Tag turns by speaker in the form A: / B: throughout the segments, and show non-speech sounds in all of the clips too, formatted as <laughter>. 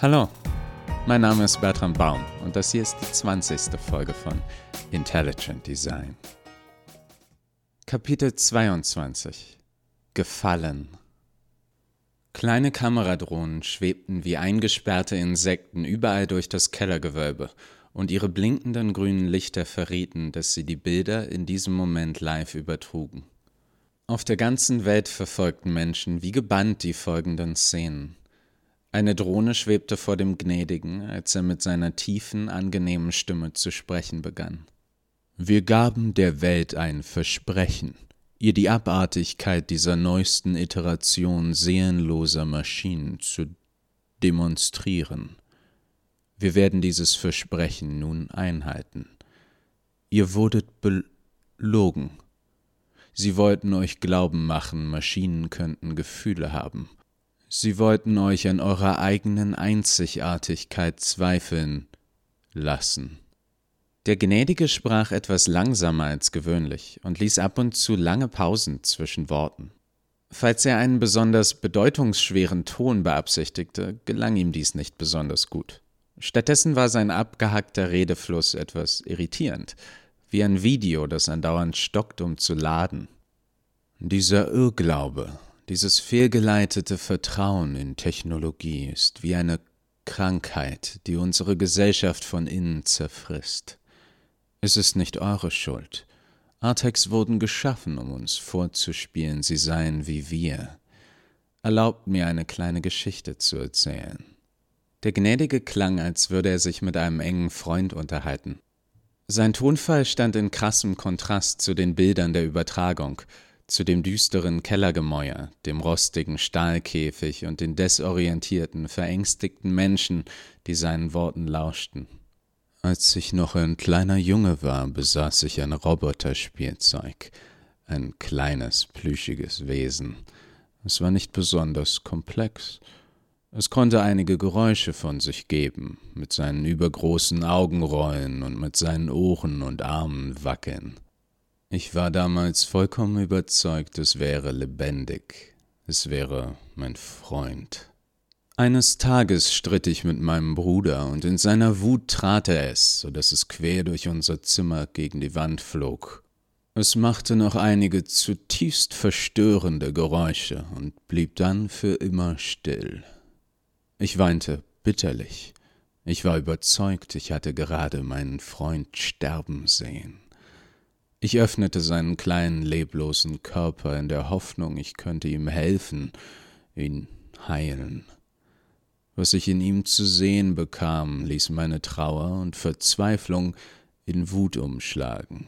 A: Hallo, mein Name ist Bertram Baum und das hier ist die 20. Folge von Intelligent Design. Kapitel 22 Gefallen Kleine Kameradrohnen schwebten wie eingesperrte Insekten überall durch das Kellergewölbe und ihre blinkenden grünen Lichter verrieten, dass sie die Bilder in diesem Moment live übertrugen. Auf der ganzen Welt verfolgten Menschen wie gebannt die folgenden Szenen. Eine Drohne schwebte vor dem Gnädigen, als er mit seiner tiefen, angenehmen Stimme zu sprechen begann. Wir gaben der Welt ein Versprechen, ihr die Abartigkeit dieser neuesten Iteration seelenloser Maschinen zu demonstrieren. Wir werden dieses Versprechen nun einhalten. Ihr wurdet belogen. Sie wollten euch glauben machen, Maschinen könnten Gefühle haben. Sie wollten euch an eurer eigenen Einzigartigkeit zweifeln lassen. Der Gnädige sprach etwas langsamer als gewöhnlich und ließ ab und zu lange Pausen zwischen Worten. Falls er einen besonders bedeutungsschweren Ton beabsichtigte, gelang ihm dies nicht besonders gut. Stattdessen war sein abgehackter Redefluss etwas irritierend, wie ein Video, das andauernd stockt, um zu laden. Dieser Irrglaube, dieses fehlgeleitete Vertrauen in Technologie ist wie eine Krankheit, die unsere Gesellschaft von innen zerfrisst. Es ist nicht eure Schuld. Artex wurden geschaffen, um uns vorzuspielen, sie seien wie wir. Erlaubt mir eine kleine Geschichte zu erzählen. Der Gnädige klang, als würde er sich mit einem engen Freund unterhalten. Sein Tonfall stand in krassem Kontrast zu den Bildern der Übertragung, zu dem düsteren Kellergemäuer, dem rostigen Stahlkäfig und den desorientierten, verängstigten Menschen, die seinen Worten lauschten. Als ich noch ein kleiner Junge war, besaß ich ein Roboterspielzeug, ein kleines, plüschiges Wesen. Es war nicht besonders komplex, es konnte einige Geräusche von sich geben, mit seinen übergroßen Augenrollen und mit seinen Ohren und Armen wackeln. Ich war damals vollkommen überzeugt, es wäre lebendig, es wäre mein Freund. Eines Tages stritt ich mit meinem Bruder, und in seiner Wut trat er es, so dass es quer durch unser Zimmer gegen die Wand flog. Es machte noch einige zutiefst verstörende Geräusche und blieb dann für immer still. Ich weinte bitterlich. Ich war überzeugt, ich hatte gerade meinen Freund sterben sehen. Ich öffnete seinen kleinen, leblosen Körper in der Hoffnung, ich könnte ihm helfen, ihn heilen. Was ich in ihm zu sehen bekam, ließ meine Trauer und Verzweiflung in Wut umschlagen.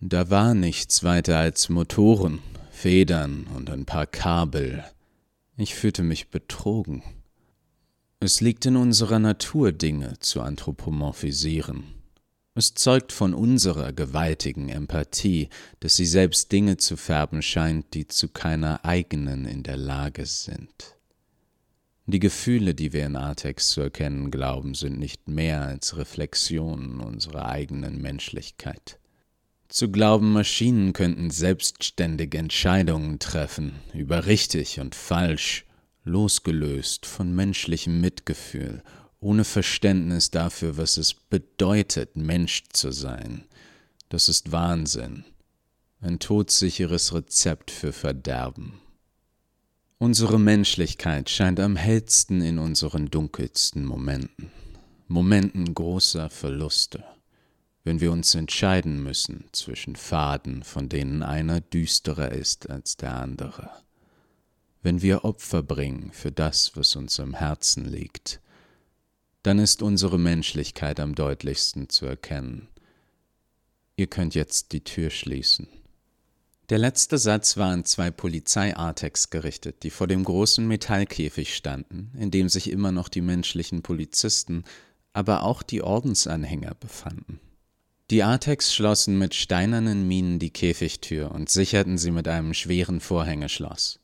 A: Da war nichts weiter als Motoren, Federn und ein paar Kabel. Ich fühlte mich betrogen. Es liegt in unserer Natur, Dinge zu anthropomorphisieren. Es zeugt von unserer gewaltigen Empathie, dass sie selbst Dinge zu färben scheint, die zu keiner eigenen in der Lage sind. Die Gefühle, die wir in Artex zu erkennen glauben, sind nicht mehr als Reflexionen unserer eigenen Menschlichkeit. Zu glauben, Maschinen könnten selbstständig Entscheidungen treffen über richtig und falsch, losgelöst von menschlichem Mitgefühl, ohne Verständnis dafür, was es bedeutet, Mensch zu sein. Das ist Wahnsinn, ein todsicheres Rezept für Verderben. Unsere Menschlichkeit scheint am hellsten in unseren dunkelsten Momenten, Momenten großer Verluste, wenn wir uns entscheiden müssen zwischen Pfaden, von denen einer düsterer ist als der andere wenn wir Opfer bringen für das, was uns am Herzen liegt, dann ist unsere Menschlichkeit am deutlichsten zu erkennen. Ihr könnt jetzt die Tür schließen. Der letzte Satz war an zwei Polizei-Artex gerichtet, die vor dem großen Metallkäfig standen, in dem sich immer noch die menschlichen Polizisten, aber auch die Ordensanhänger befanden. Die Artex schlossen mit steinernen Minen die Käfigtür und sicherten sie mit einem schweren Vorhängeschloss.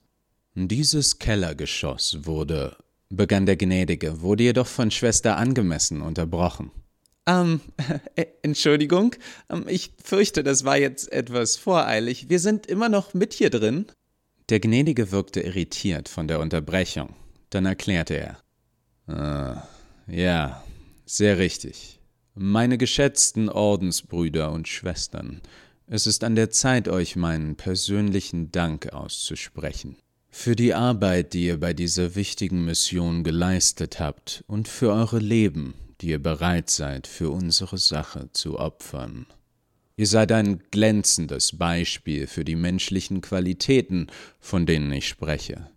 A: Dieses Kellergeschoss wurde, begann der Gnädige, wurde jedoch von Schwester angemessen unterbrochen.
B: Ähm, äh, Entschuldigung, ähm, ich fürchte, das war jetzt etwas voreilig. Wir sind immer noch mit hier drin.
A: Der Gnädige wirkte irritiert von der Unterbrechung. Dann erklärte er. Ah, ja, sehr richtig. Meine geschätzten Ordensbrüder und Schwestern, es ist an der Zeit, euch meinen persönlichen Dank auszusprechen. Für die Arbeit, die ihr bei dieser wichtigen Mission geleistet habt und für eure Leben, die ihr bereit seid, für unsere Sache zu opfern. Ihr seid ein glänzendes Beispiel für die menschlichen Qualitäten, von denen ich spreche.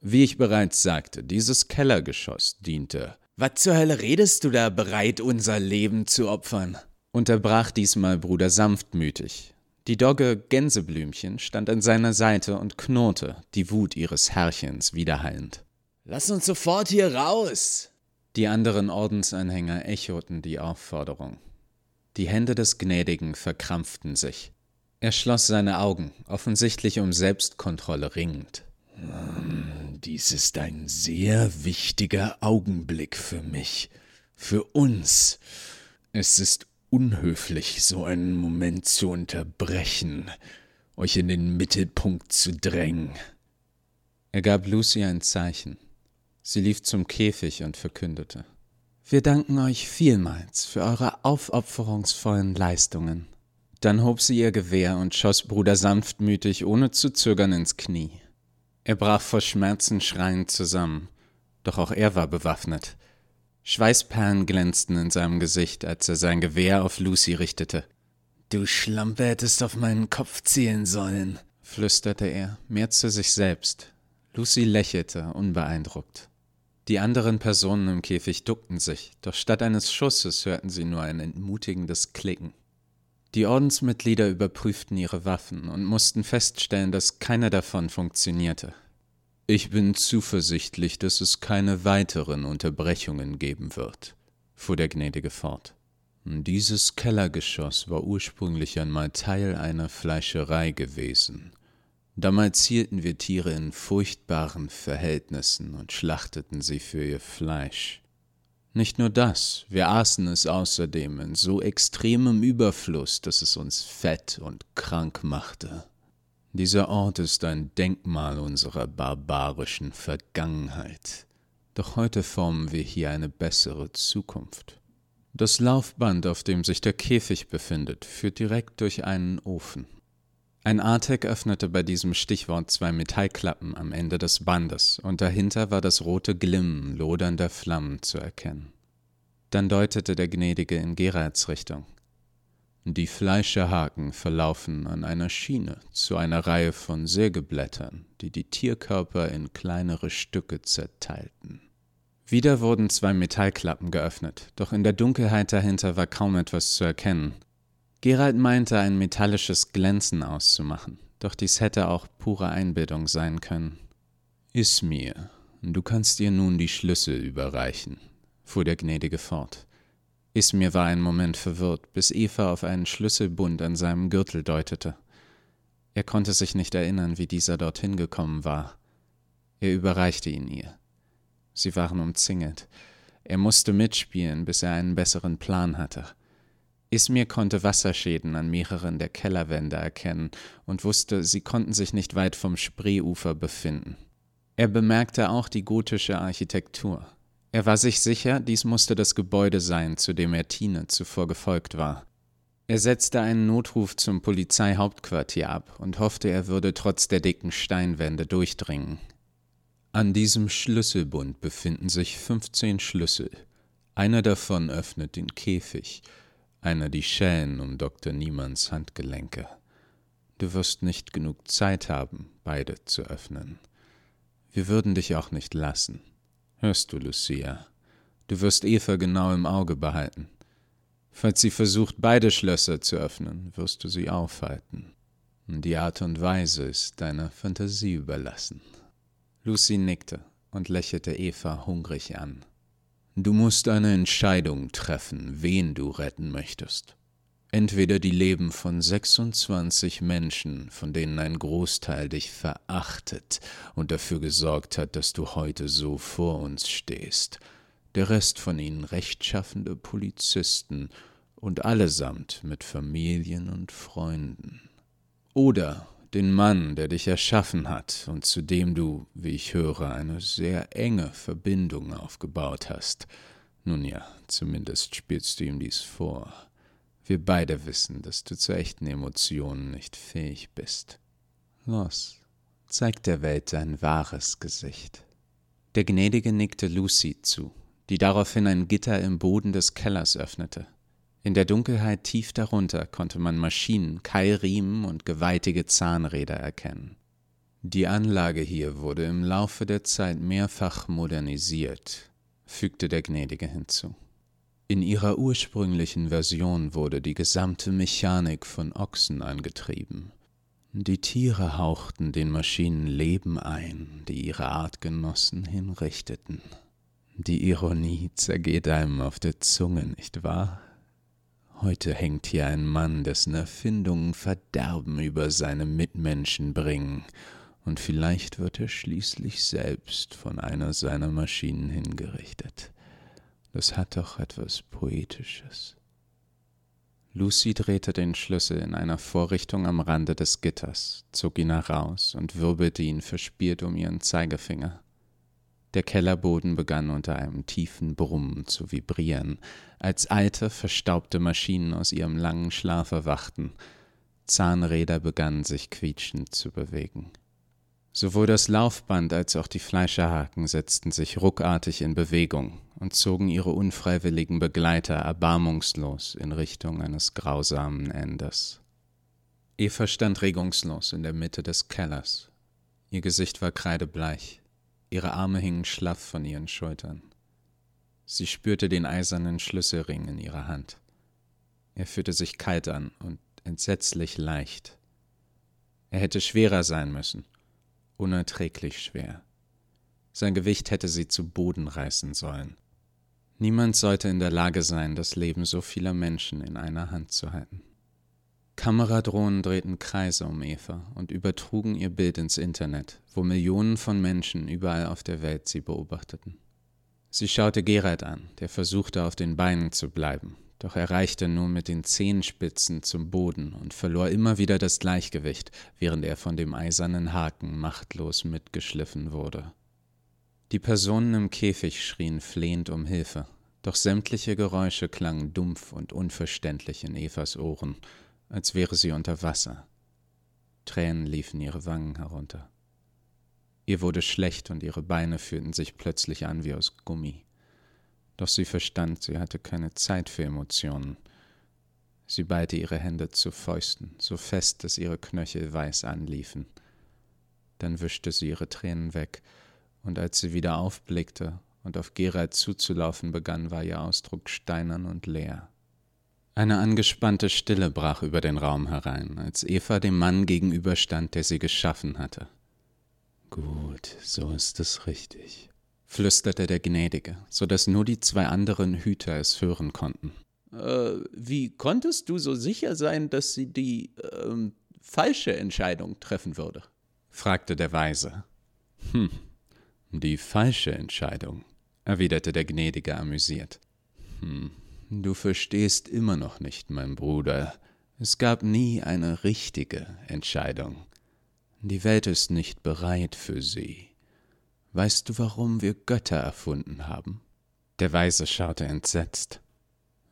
A: Wie ich bereits sagte, dieses Kellergeschoss diente.
B: Was zur Hölle redest du da, bereit, unser Leben zu opfern?
A: unterbrach diesmal Bruder sanftmütig. Die Dogge Gänseblümchen stand an seiner Seite und knurrte, die Wut ihres Herrchens widerhallend.
B: Lass uns sofort hier raus!
A: Die anderen Ordensanhänger echoten die Aufforderung. Die Hände des Gnädigen verkrampften sich. Er schloss seine Augen, offensichtlich um Selbstkontrolle ringend.
B: Hm, dies ist ein sehr wichtiger Augenblick für mich, für uns. Es ist unhöflich, so einen Moment zu unterbrechen, euch in den Mittelpunkt zu drängen.
A: Er gab Lucy ein Zeichen. Sie lief zum Käfig und verkündete. Wir danken euch vielmals für eure aufopferungsvollen Leistungen. Dann hob sie ihr Gewehr und schoss Bruder sanftmütig, ohne zu zögern, ins Knie. Er brach vor Schmerzen schreiend zusammen, doch auch er war bewaffnet. Schweißperlen glänzten in seinem Gesicht, als er sein Gewehr auf Lucy richtete.
B: Du Schlampe hättest auf meinen Kopf zielen sollen,
A: flüsterte er, mehr zu sich selbst. Lucy lächelte, unbeeindruckt. Die anderen Personen im Käfig duckten sich, doch statt eines Schusses hörten sie nur ein entmutigendes Klicken. Die Ordensmitglieder überprüften ihre Waffen und mussten feststellen, dass keine davon funktionierte. Ich bin zuversichtlich, dass es keine weiteren Unterbrechungen geben wird, fuhr der Gnädige fort. Dieses Kellergeschoss war ursprünglich einmal Teil einer Fleischerei gewesen. Damals hielten wir Tiere in furchtbaren Verhältnissen und schlachteten sie für ihr Fleisch. Nicht nur das, wir aßen es außerdem in so extremem Überfluss, dass es uns fett und krank machte. Dieser Ort ist ein Denkmal unserer barbarischen Vergangenheit. Doch heute formen wir hier eine bessere Zukunft. Das Laufband, auf dem sich der Käfig befindet, führt direkt durch einen Ofen. Ein Artek öffnete bei diesem Stichwort zwei Metallklappen am Ende des Bandes, und dahinter war das rote Glimmen lodernder Flammen zu erkennen. Dann deutete der Gnädige in Geralds Richtung. Die Fleischerhaken verlaufen an einer Schiene zu einer Reihe von Sägeblättern, die die Tierkörper in kleinere Stücke zerteilten. Wieder wurden zwei Metallklappen geöffnet, doch in der Dunkelheit dahinter war kaum etwas zu erkennen. Gerald meinte, ein metallisches Glänzen auszumachen, doch dies hätte auch pure Einbildung sein können. Iss mir, du kannst ihr nun die Schlüssel überreichen, fuhr der Gnädige fort. Ismir war einen Moment verwirrt, bis Eva auf einen Schlüsselbund an seinem Gürtel deutete. Er konnte sich nicht erinnern, wie dieser dorthin gekommen war. Er überreichte ihn ihr. Sie waren umzingelt. Er musste mitspielen, bis er einen besseren Plan hatte. Ismir konnte Wasserschäden an mehreren der Kellerwände erkennen und wusste, sie konnten sich nicht weit vom Spreeufer befinden. Er bemerkte auch die gotische Architektur. Er war sich sicher, dies musste das Gebäude sein, zu dem er Tine zuvor gefolgt war. Er setzte einen Notruf zum Polizeihauptquartier ab und hoffte, er würde trotz der dicken Steinwände durchdringen. An diesem Schlüsselbund befinden sich 15 Schlüssel. Einer davon öffnet den Käfig, einer die Schellen um Dr. Niemanns Handgelenke. Du wirst nicht genug Zeit haben, beide zu öffnen. Wir würden dich auch nicht lassen. Hörst du, Lucia? Du wirst Eva genau im Auge behalten. Falls sie versucht, beide Schlösser zu öffnen, wirst du sie aufhalten. Die Art und Weise ist deiner Fantasie überlassen. Lucy nickte und lächelte Eva hungrig an. Du musst eine Entscheidung treffen, wen du retten möchtest entweder die Leben von 26 Menschen, von denen ein Großteil dich verachtet und dafür gesorgt hat, dass du heute so vor uns stehst, der Rest von ihnen rechtschaffende Polizisten und allesamt mit Familien und Freunden. Oder den Mann, der dich erschaffen hat und zu dem du, wie ich höre, eine sehr enge Verbindung aufgebaut hast. Nun ja, zumindest spielst du ihm dies vor. Wir beide wissen, dass du zu echten Emotionen nicht fähig bist. Los, zeig der Welt dein wahres Gesicht. Der Gnädige nickte Lucy zu, die daraufhin ein Gitter im Boden des Kellers öffnete. In der Dunkelheit tief darunter konnte man Maschinen, Keilriemen und gewaltige Zahnräder erkennen. Die Anlage hier wurde im Laufe der Zeit mehrfach modernisiert, fügte der Gnädige hinzu. In ihrer ursprünglichen Version wurde die gesamte Mechanik von Ochsen angetrieben. Die Tiere hauchten den Maschinen Leben ein, die ihre Artgenossen hinrichteten. Die Ironie zergeht einem auf der Zunge, nicht wahr? Heute hängt hier ein Mann, dessen Erfindungen Verderben über seine Mitmenschen bringen, und vielleicht wird er schließlich selbst von einer seiner Maschinen hingerichtet. Das hat doch etwas Poetisches. Lucy drehte den Schlüssel in einer Vorrichtung am Rande des Gitters, zog ihn heraus und wirbelte ihn verspielt um ihren Zeigefinger. Der Kellerboden begann unter einem tiefen Brummen zu vibrieren, als alte, verstaubte Maschinen aus ihrem langen Schlaf erwachten. Zahnräder begannen sich quietschend zu bewegen. Sowohl das Laufband als auch die Fleischerhaken setzten sich ruckartig in Bewegung und zogen ihre unfreiwilligen Begleiter erbarmungslos in Richtung eines grausamen Endes. Eva stand regungslos in der Mitte des Kellers. Ihr Gesicht war kreidebleich, ihre Arme hingen schlaff von ihren Schultern. Sie spürte den eisernen Schlüsselring in ihrer Hand. Er fühlte sich kalt an und entsetzlich leicht. Er hätte schwerer sein müssen, unerträglich schwer. Sein Gewicht hätte sie zu Boden reißen sollen. Niemand sollte in der Lage sein, das Leben so vieler Menschen in einer Hand zu halten. Kameradrohnen drehten Kreise um Eva und übertrugen ihr Bild ins Internet, wo Millionen von Menschen überall auf der Welt sie beobachteten. Sie schaute Gerald an, der versuchte auf den Beinen zu bleiben, doch er reichte nur mit den Zehenspitzen zum Boden und verlor immer wieder das Gleichgewicht, während er von dem eisernen Haken machtlos mitgeschliffen wurde. Die Personen im Käfig schrien flehend um Hilfe, doch sämtliche Geräusche klangen dumpf und unverständlich in Evas Ohren, als wäre sie unter Wasser. Tränen liefen ihre Wangen herunter. Ihr wurde schlecht und ihre Beine fühlten sich plötzlich an wie aus Gummi. Doch sie verstand, sie hatte keine Zeit für Emotionen. Sie ballte ihre Hände zu Fäusten, so fest, dass ihre Knöchel weiß anliefen. Dann wischte sie ihre Tränen weg, und als sie wieder aufblickte und auf Gerald zuzulaufen begann, war ihr Ausdruck steinern und leer. Eine angespannte Stille brach über den Raum herein, als Eva dem Mann gegenüberstand, der sie geschaffen hatte. Gut, so ist es richtig, flüsterte der Gnädige, so dass nur die zwei anderen Hüter es hören konnten.
C: Äh, wie konntest du so sicher sein, dass sie die äh, falsche Entscheidung treffen würde?
A: fragte der Weise. Hm, die falsche Entscheidung, erwiderte der Gnädige amüsiert. Hm, du verstehst immer noch nicht, mein Bruder. Es gab nie eine richtige Entscheidung. Die Welt ist nicht bereit für sie. Weißt du, warum wir Götter erfunden haben? Der Weise schaute entsetzt.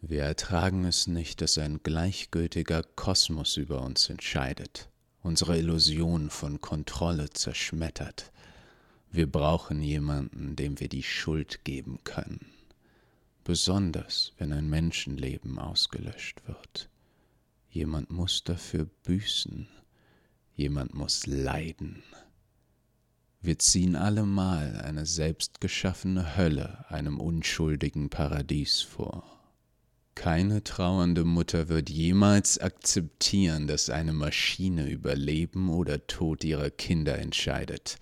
A: Wir ertragen es nicht, dass ein gleichgültiger Kosmos über uns entscheidet, unsere Illusion von Kontrolle zerschmettert. Wir brauchen jemanden, dem wir die Schuld geben können, besonders wenn ein Menschenleben ausgelöscht wird. Jemand muss dafür büßen, jemand muss leiden. Wir ziehen allemal eine selbstgeschaffene Hölle einem unschuldigen Paradies vor. Keine trauernde Mutter wird jemals akzeptieren, dass eine Maschine über Leben oder Tod ihrer Kinder entscheidet.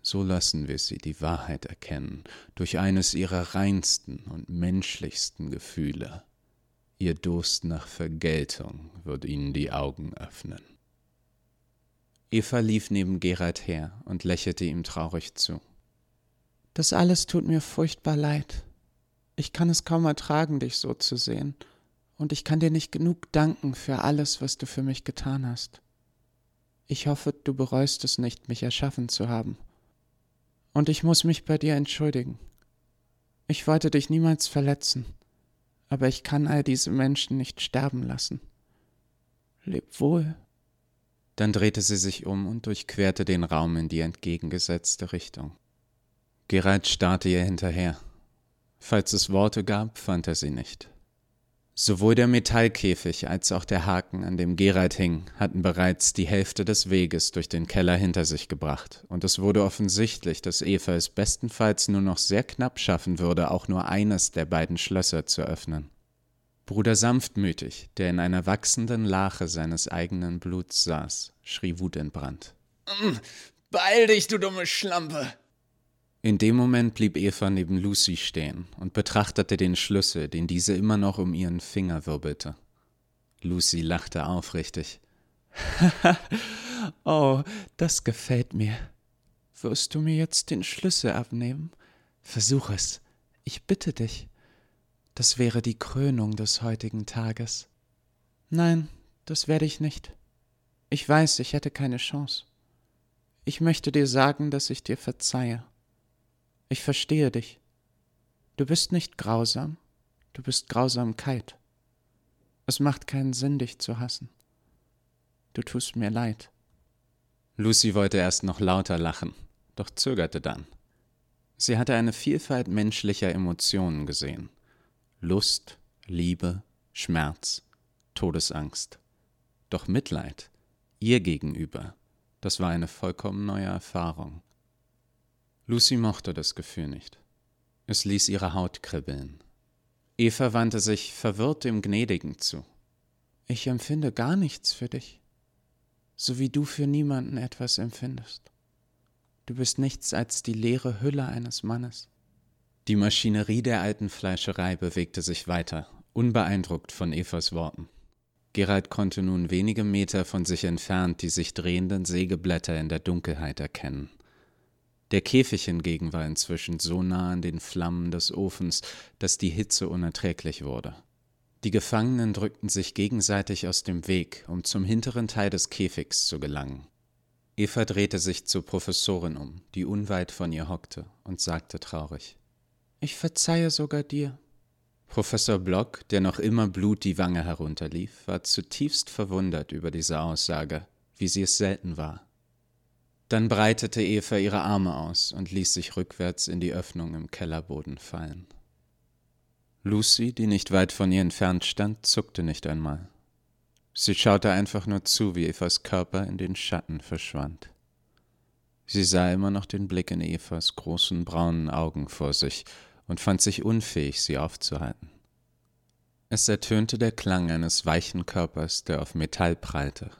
A: So lassen wir sie die Wahrheit erkennen durch eines ihrer reinsten und menschlichsten Gefühle. Ihr Durst nach Vergeltung wird ihnen die Augen öffnen.
C: Eva lief neben Gerald her und lächelte ihm traurig zu. Das alles tut mir furchtbar leid. Ich kann es kaum ertragen, dich so zu sehen, und ich kann dir nicht genug danken für alles, was du für mich getan hast. Ich hoffe, du bereust es nicht, mich erschaffen zu haben. Und ich muss mich bei dir entschuldigen. Ich wollte dich niemals verletzen, aber ich kann all diese Menschen nicht sterben lassen. Leb wohl.
A: Dann drehte sie sich um und durchquerte den Raum in die entgegengesetzte Richtung. Gerald starrte ihr hinterher. Falls es Worte gab, fand er sie nicht. Sowohl der Metallkäfig als auch der Haken, an dem Gerald hing, hatten bereits die Hälfte des Weges durch den Keller hinter sich gebracht, und es wurde offensichtlich, dass Eva es bestenfalls nur noch sehr knapp schaffen würde, auch nur eines der beiden Schlösser zu öffnen. Bruder Sanftmütig, der in einer wachsenden Lache seines eigenen Bluts saß, schrie wutentbrannt.
B: Beeil dich, du dumme Schlampe!
A: In dem Moment blieb Eva neben Lucy stehen und betrachtete den Schlüssel, den diese immer noch um ihren Finger wirbelte. Lucy lachte aufrichtig. <laughs>
C: oh, das gefällt mir. Wirst du mir jetzt den Schlüssel abnehmen? Versuch es. Ich bitte dich. Das wäre die Krönung des heutigen Tages. Nein, das werde ich nicht. Ich weiß, ich hätte keine Chance. Ich möchte dir sagen, dass ich dir verzeihe. Ich verstehe dich. Du bist nicht grausam, du bist Grausamkeit. Es macht keinen Sinn, dich zu hassen. Du tust mir leid.
A: Lucy wollte erst noch lauter lachen, doch zögerte dann. Sie hatte eine Vielfalt menschlicher Emotionen gesehen. Lust, Liebe, Schmerz, Todesangst. Doch Mitleid, ihr gegenüber, das war eine vollkommen neue Erfahrung. Lucy mochte das Gefühl nicht. Es ließ ihre Haut kribbeln. Eva wandte sich verwirrt dem Gnädigen zu.
C: Ich empfinde gar nichts für dich, so wie du für niemanden etwas empfindest. Du bist nichts als die leere Hülle eines Mannes.
A: Die Maschinerie der alten Fleischerei bewegte sich weiter, unbeeindruckt von Evas Worten. Gerald konnte nun wenige Meter von sich entfernt die sich drehenden Sägeblätter in der Dunkelheit erkennen. Der Käfig hingegen war inzwischen so nah an den Flammen des Ofens, dass die Hitze unerträglich wurde. Die Gefangenen drückten sich gegenseitig aus dem Weg, um zum hinteren Teil des Käfigs zu gelangen. Eva drehte sich zur Professorin um, die unweit von ihr hockte, und sagte traurig
C: Ich verzeihe sogar dir.
A: Professor Block, der noch immer Blut die Wange herunterlief, war zutiefst verwundert über diese Aussage, wie sie es selten war. Dann breitete Eva ihre Arme aus und ließ sich rückwärts in die Öffnung im Kellerboden fallen. Lucy, die nicht weit von ihr entfernt stand, zuckte nicht einmal. Sie schaute einfach nur zu, wie Evas Körper in den Schatten verschwand. Sie sah immer noch den Blick in Evas großen braunen Augen vor sich und fand sich unfähig, sie aufzuhalten. Es ertönte der Klang eines weichen Körpers, der auf Metall prallte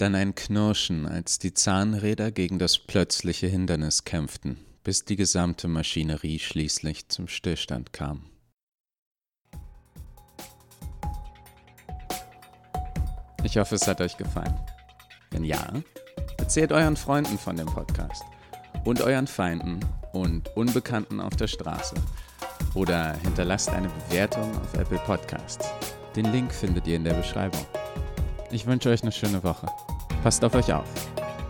A: dann ein Knirschen, als die Zahnräder gegen das plötzliche Hindernis kämpften, bis die gesamte Maschinerie schließlich zum Stillstand kam. Ich hoffe, es hat euch gefallen. Wenn ja, erzählt euren Freunden von dem Podcast und euren Feinden und Unbekannten auf der Straße oder hinterlasst eine Bewertung auf Apple Podcasts. Den Link findet ihr in der Beschreibung. Ich wünsche euch eine schöne Woche. Passt auf euch auf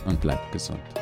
A: und bleibt gesund.